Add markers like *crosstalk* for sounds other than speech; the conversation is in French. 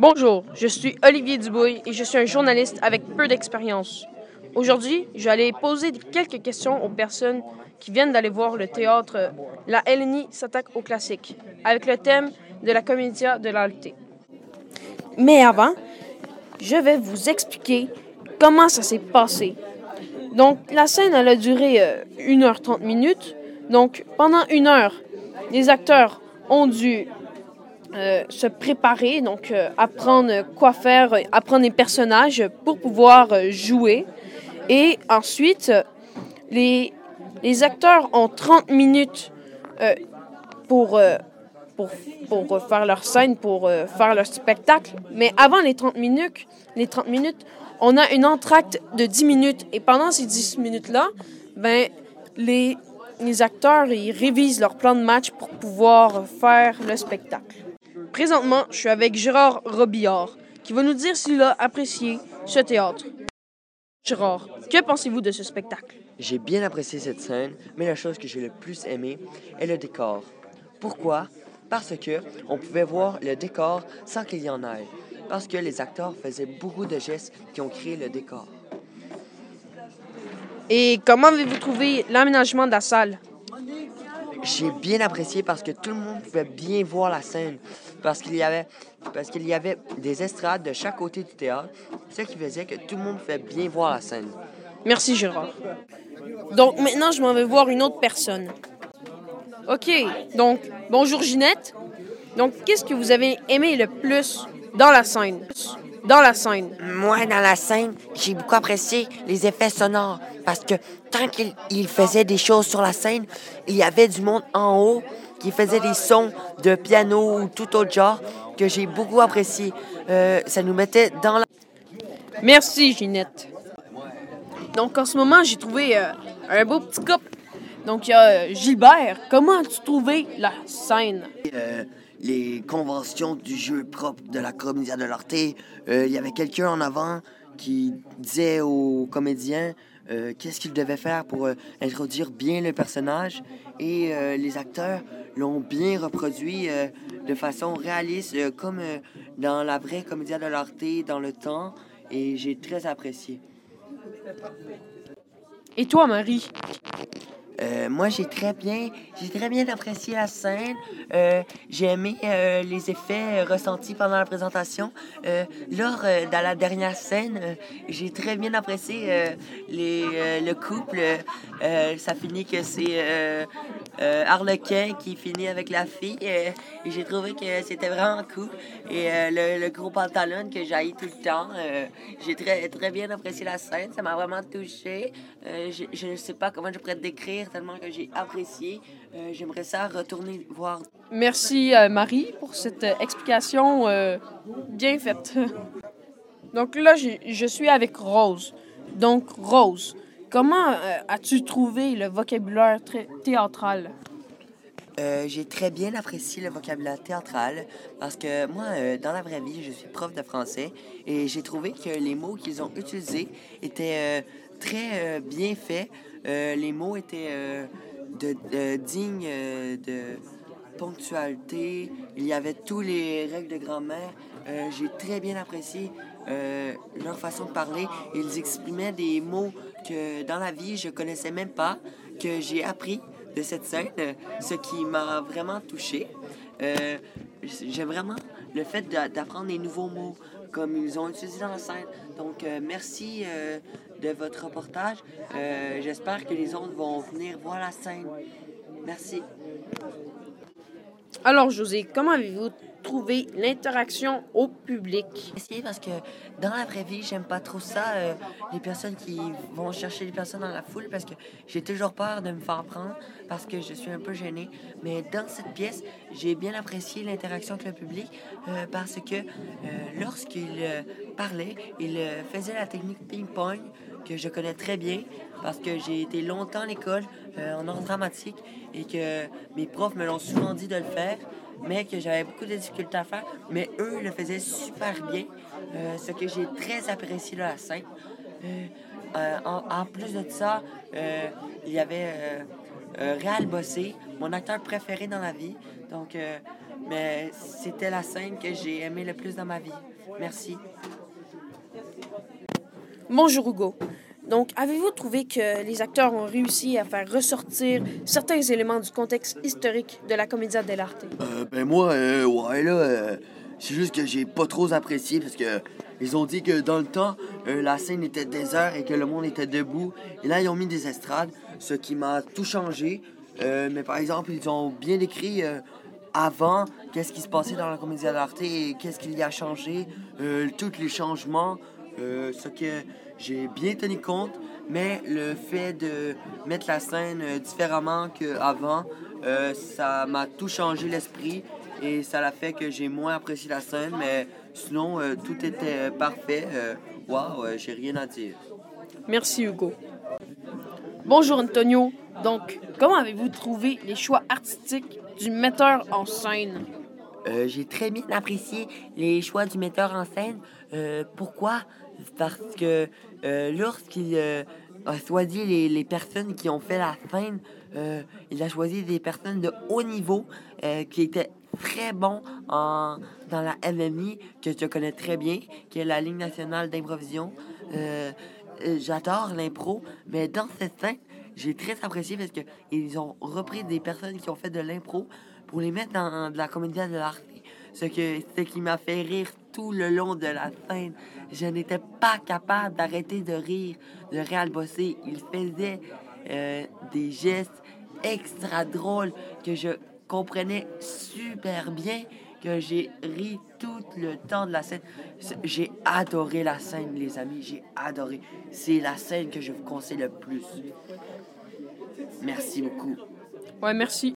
Bonjour, je suis Olivier Dubouille et je suis un journaliste avec peu d'expérience. Aujourd'hui, aller poser quelques questions aux personnes qui viennent d'aller voir le théâtre La LNI s'attaque au classique avec le thème de la comédia de l'Alté. Mais avant, je vais vous expliquer comment ça s'est passé. Donc, la scène, elle a duré 1h30 minutes. Donc, pendant une heure, les acteurs ont dû euh, se préparer, donc euh, apprendre quoi faire, apprendre les personnages pour pouvoir euh, jouer. Et ensuite, les, les acteurs ont 30 minutes pour, pour, pour, faire leur scène, pour faire leur spectacle. Mais avant les 30 minutes, les 30 minutes, on a une entracte de 10 minutes. Et pendant ces 10 minutes-là, ben, les, les acteurs, ils révisent leur plan de match pour pouvoir faire le spectacle. Présentement, je suis avec Gérard Robillard, qui va nous dire s'il a apprécié ce théâtre. Gérard, que pensez-vous de ce spectacle? J'ai bien apprécié cette scène, mais la chose que j'ai le plus aimé est le décor. Pourquoi? Parce que on pouvait voir le décor sans qu'il y en ait. Parce que les acteurs faisaient beaucoup de gestes qui ont créé le décor. Et comment avez-vous trouvé l'aménagement de la salle? J'ai bien apprécié parce que tout le monde pouvait bien voir la scène. Parce qu'il y avait, parce qu'il y avait des estrades de chaque côté du théâtre, ce qui faisait que tout le monde pouvait bien voir la scène. Merci, Gérard. Donc maintenant, je m'en vais voir une autre personne. OK, donc bonjour Ginette. Donc, qu'est-ce que vous avez aimé le plus dans la scène? Dans la scène. Moi, dans la scène, j'ai beaucoup apprécié les effets sonores parce que tant qu'il faisait des choses sur la scène, il y avait du monde en haut qui faisait des sons de piano ou tout autre genre que j'ai beaucoup apprécié. Euh, ça nous mettait dans la... Merci, Ginette. Donc, en ce moment, j'ai trouvé euh, un beau petit couple. Donc, il y a euh, Gilbert. Comment as-tu trouvé la scène? les conventions du jeu propre de la comédia de l'Arte. Il y avait quelqu'un en avant qui disait aux comédiens qu'est-ce qu'ils devaient faire pour introduire bien le personnage? Et les acteurs l'ont bien reproduit euh, de façon réaliste, euh, comme euh, dans la vraie comédie de l'arte, dans le temps, et j'ai très apprécié. Et toi, Marie? Moi, j'ai très bien, j'ai très bien apprécié la scène. Euh, j'ai aimé les effets ressentis pendant la présentation. lors dans la dernière scène, j'ai très bien apprécié les, le couple. ça finit que c'est euh, Harlequin qui finit avec la fille. Euh, et j'ai trouvé que c'était vraiment cool. Et euh, le, gros pantalon que j'ai tout le temps. j'ai très, très bien apprécié la scène. Ça m'a vraiment touché. je ne sais pas comment je pourrais te décrire tellement que j'ai apprécié. J'aimerais ça retourner voir. Merci Marie pour cette explication bien faite. *laughs* Donc là, je suis avec Rose. Donc Rose, Comment euh, as-tu trouvé le vocabulaire théâtral? Euh, j'ai très bien apprécié le vocabulaire théâtral parce que moi, euh, dans la vraie vie, je suis prof de français et j'ai trouvé que les mots qu'ils ont utilisés étaient très bien faits. les mots étaient dignes de ponctualité. Il y avait tous les règles de grammaire. j'ai très bien apprécié leur façon de parler. Ils exprimaient des mots que dans la vie, je connaissais même pas, que j'ai appris de cette scène, ce qui m'a vraiment touché. Euh, J'aime vraiment le fait d'apprendre des nouveaux mots comme ils ont utilisé dans la scène. Donc, euh, merci euh, de votre reportage. Euh, j'espère que les autres vont venir voir la scène. Merci. Alors, José, comment avez-vous trouver l'interaction au public? parce que dans la vraie vie, j'aime pas trop ça, euh, les personnes qui vont chercher les personnes dans la foule, parce que j'ai toujours peur de me faire prendre, parce que je suis un peu gênée. Mais dans cette pièce, j'ai bien apprécié l'interaction avec le public, euh, parce que euh, lorsqu'il parlait, il faisait la technique ping-pong, que je connais très bien, parce que j'ai été longtemps à l'école en art dramatique, et que mes profs me l'ont souvent dit de le faire mais que j'avais beaucoup de difficultés à faire. Mais eux le faisaient super bien, euh, ce que j'ai très apprécié de la scène. Euh, euh, en, plus de ça, il y avait Réal Bossé, mon acteur préféré dans la vie. Donc, mais c'était la scène que j'ai aimée le plus dans ma vie. Merci. Bonjour Hugo. Donc, avez-vous trouvé que les acteurs ont réussi à faire ressortir certains éléments du contexte historique de la Commedia dell'arte? Euh, ben moi, euh, ouais, là, euh, c'est juste que j'ai pas trop apprécié parce que ils ont dit que dans le temps, euh, la scène était désert et que le monde était debout. Et là, ils ont mis des estrades, ce qui m'a tout changé. Euh, mais par exemple, ils ont bien décrit euh, avant qu'est-ce qui se passait dans la comédie dell'arte et qu'est-ce qu'il y a changé, tous les changements, euh, ce que j'ai bien tenu compte. Mais le fait de mettre la scène euh, différemment qu'avant, euh, ça m'a tout changé l'esprit et ça l'a fait que j'ai moins apprécié la scène. Mais sinon, euh, tout était euh, parfait. Euh, Waouh, euh, j'ai rien à dire. Merci Hugo. Bonjour Antonio. Donc, comment avez-vous trouvé les choix artistiques du metteur en scène? Euh, j'ai très bien apprécié les choix du metteur en scène. Euh, pourquoi? Parce que euh, lorsqu'il euh, a choisi les, les personnes qui ont fait la scène, euh, il a choisi des personnes de haut niveau qui étaient très bons en, dans la MMI, que je connais très bien, qui est la Ligue nationale d'improvisation. Euh, J'adore l'impro, mais dans cette scène, j'ai très apprécié parce que ils ont repris des personnes qui ont fait de l'impro pour les mettre dans de la comédie de l'art. Ce, ce qui m'a fait rire tout le long de la scène. Je n'étais pas capable d'arrêter de rire de Réal Bossé. Il faisait euh, des gestes extra drôles que je comprenais super bien, que j'ai ri tout le temps de la scène. J'ai adoré la scène, les amis. J'ai adoré. C'est la scène que je vous conseille le plus. Merci beaucoup. Ouais, merci.